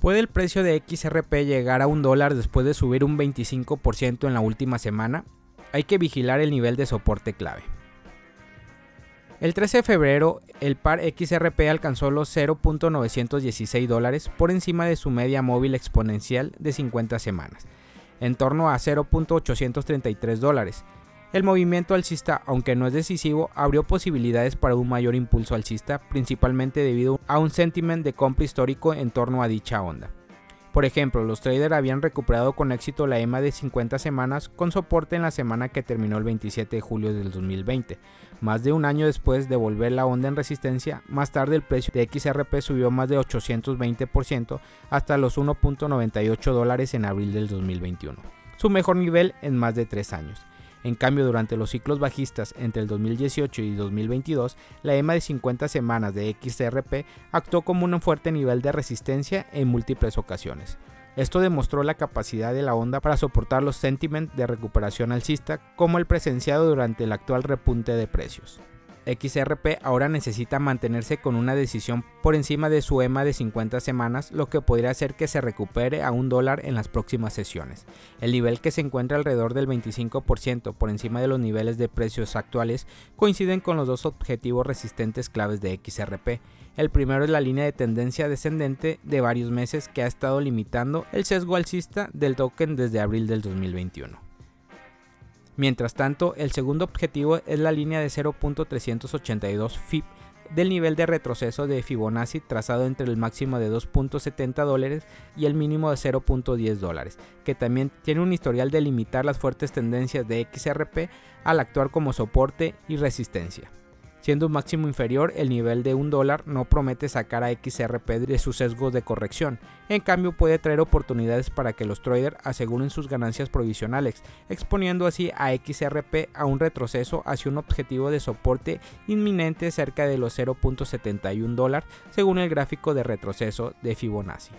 ¿Puede el precio de XRP llegar a un dólar después de subir un 25% en la última semana? Hay que vigilar el nivel de soporte clave. El 13 de febrero, el par XRP alcanzó los 0.916 dólares por encima de su media móvil exponencial de 50 semanas, en torno a 0.833 dólares. El movimiento alcista, aunque no es decisivo, abrió posibilidades para un mayor impulso alcista, principalmente debido a un sentiment de compra histórico en torno a dicha onda. Por ejemplo, los traders habían recuperado con éxito la EMA de 50 semanas con soporte en la semana que terminó el 27 de julio del 2020. Más de un año después de volver la onda en resistencia, más tarde el precio de XRP subió más de 820% hasta los 1.98 dólares en abril del 2021, su mejor nivel en más de 3 años. En cambio, durante los ciclos bajistas entre el 2018 y 2022, la EMA de 50 semanas de XRP actuó como un fuerte nivel de resistencia en múltiples ocasiones. Esto demostró la capacidad de la onda para soportar los sentiment de recuperación alcista como el presenciado durante el actual repunte de precios. XRP ahora necesita mantenerse con una decisión por encima de su EMA de 50 semanas, lo que podría hacer que se recupere a un dólar en las próximas sesiones. El nivel que se encuentra alrededor del 25% por encima de los niveles de precios actuales coinciden con los dos objetivos resistentes claves de XRP. El primero es la línea de tendencia descendente de varios meses que ha estado limitando el sesgo alcista del token desde abril del 2021. Mientras tanto, el segundo objetivo es la línea de 0.382 FIB del nivel de retroceso de Fibonacci trazado entre el máximo de 2.70 dólares y el mínimo de 0.10 dólares, que también tiene un historial de limitar las fuertes tendencias de XRP al actuar como soporte y resistencia. Siendo un máximo inferior, el nivel de un dólar no promete sacar a XRP de sus sesgos de corrección. En cambio, puede traer oportunidades para que los traders aseguren sus ganancias provisionales, exponiendo así a XRP a un retroceso hacia un objetivo de soporte inminente cerca de los 0.71 dólares, según el gráfico de retroceso de Fibonacci.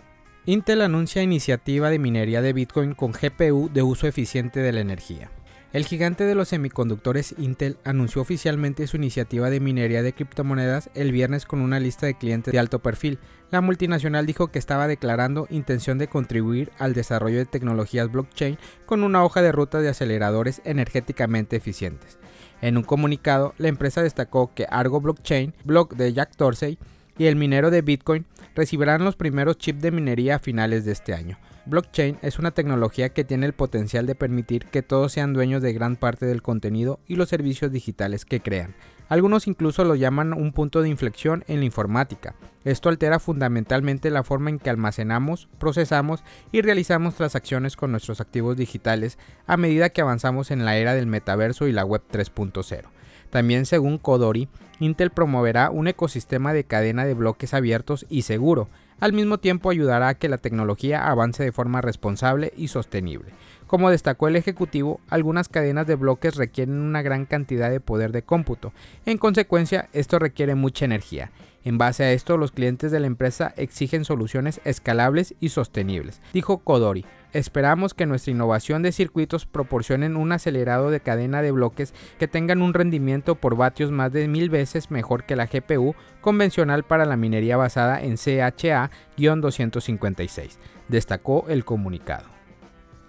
Intel anuncia iniciativa de minería de Bitcoin con GPU de uso eficiente de la energía. El gigante de los semiconductores Intel anunció oficialmente su iniciativa de minería de criptomonedas el viernes con una lista de clientes de alto perfil. La multinacional dijo que estaba declarando intención de contribuir al desarrollo de tecnologías blockchain con una hoja de ruta de aceleradores energéticamente eficientes. En un comunicado, la empresa destacó que Argo Blockchain, blog de Jack Dorsey, y el minero de Bitcoin recibirán los primeros chips de minería a finales de este año. Blockchain es una tecnología que tiene el potencial de permitir que todos sean dueños de gran parte del contenido y los servicios digitales que crean. Algunos incluso lo llaman un punto de inflexión en la informática. Esto altera fundamentalmente la forma en que almacenamos, procesamos y realizamos transacciones con nuestros activos digitales a medida que avanzamos en la era del metaverso y la web 3.0. También según Kodori, Intel promoverá un ecosistema de cadena de bloques abiertos y seguro, al mismo tiempo ayudará a que la tecnología avance de forma responsable y sostenible. Como destacó el ejecutivo, algunas cadenas de bloques requieren una gran cantidad de poder de cómputo. En consecuencia, esto requiere mucha energía. En base a esto, los clientes de la empresa exigen soluciones escalables y sostenibles, dijo Kodori. Esperamos que nuestra innovación de circuitos proporcionen un acelerado de cadena de bloques que tengan un rendimiento por vatios más de mil veces mejor que la GPU convencional para la minería basada en CHA-256, destacó el comunicado.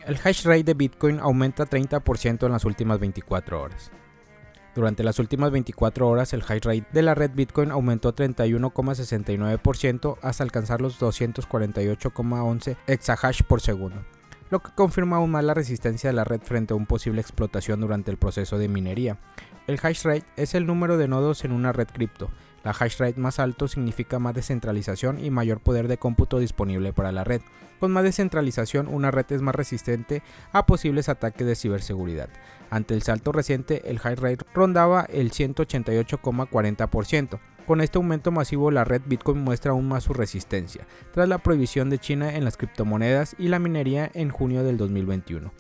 El hash rate de Bitcoin aumenta 30% en las últimas 24 horas. Durante las últimas 24 horas, el hash rate de la red Bitcoin aumentó 31,69% hasta alcanzar los 248,11 exahash por segundo, lo que confirma aún más la resistencia de la red frente a una posible explotación durante el proceso de minería. El hash rate es el número de nodos en una red cripto. La hash rate más alto significa más descentralización y mayor poder de cómputo disponible para la red. Con más descentralización, una red es más resistente a posibles ataques de ciberseguridad. Ante el salto reciente, el hash rate rondaba el 188,40%. Con este aumento masivo, la red Bitcoin muestra aún más su resistencia, tras la prohibición de China en las criptomonedas y la minería en junio del 2021.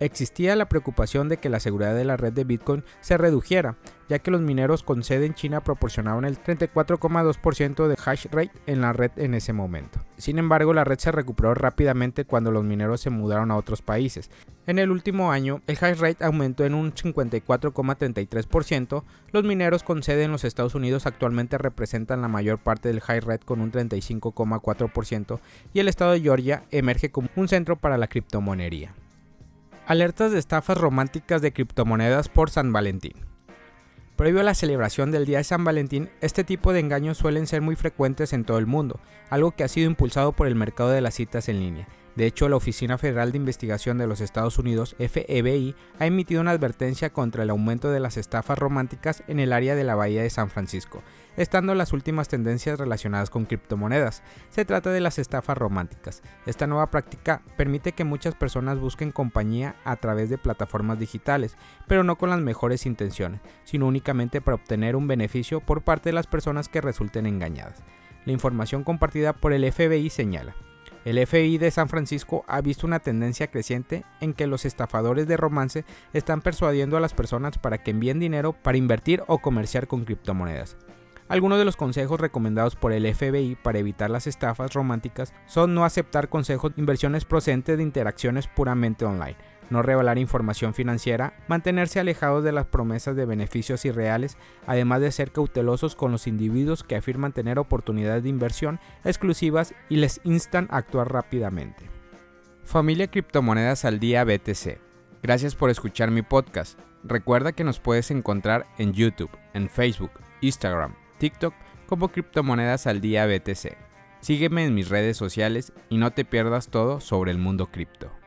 Existía la preocupación de que la seguridad de la red de Bitcoin se redujera, ya que los mineros con sede en China proporcionaban el 34,2% de hash rate en la red en ese momento. Sin embargo, la red se recuperó rápidamente cuando los mineros se mudaron a otros países. En el último año, el hash rate aumentó en un 54,33%. Los mineros con sede en los Estados Unidos actualmente representan la mayor parte del hash rate con un 35,4% y el estado de Georgia emerge como un centro para la criptomonería. Alertas de estafas románticas de criptomonedas por San Valentín. Previo a la celebración del Día de San Valentín, este tipo de engaños suelen ser muy frecuentes en todo el mundo, algo que ha sido impulsado por el mercado de las citas en línea. De hecho, la Oficina Federal de Investigación de los Estados Unidos, FBI, ha emitido una advertencia contra el aumento de las estafas románticas en el área de la Bahía de San Francisco, estando las últimas tendencias relacionadas con criptomonedas. Se trata de las estafas románticas. Esta nueva práctica permite que muchas personas busquen compañía a través de plataformas digitales, pero no con las mejores intenciones, sino únicamente para obtener un beneficio por parte de las personas que resulten engañadas. La información compartida por el FBI señala, el FBI de San Francisco ha visto una tendencia creciente en que los estafadores de romance están persuadiendo a las personas para que envíen dinero para invertir o comerciar con criptomonedas. Algunos de los consejos recomendados por el FBI para evitar las estafas románticas son no aceptar consejos de inversiones procedentes de interacciones puramente online, no revelar información financiera, mantenerse alejados de las promesas de beneficios irreales, además de ser cautelosos con los individuos que afirman tener oportunidades de inversión exclusivas y les instan a actuar rápidamente. Familia Criptomonedas al Día BTC. Gracias por escuchar mi podcast. Recuerda que nos puedes encontrar en YouTube, en Facebook, Instagram, TikTok como Criptomonedas al Día BTC. Sígueme en mis redes sociales y no te pierdas todo sobre el mundo cripto.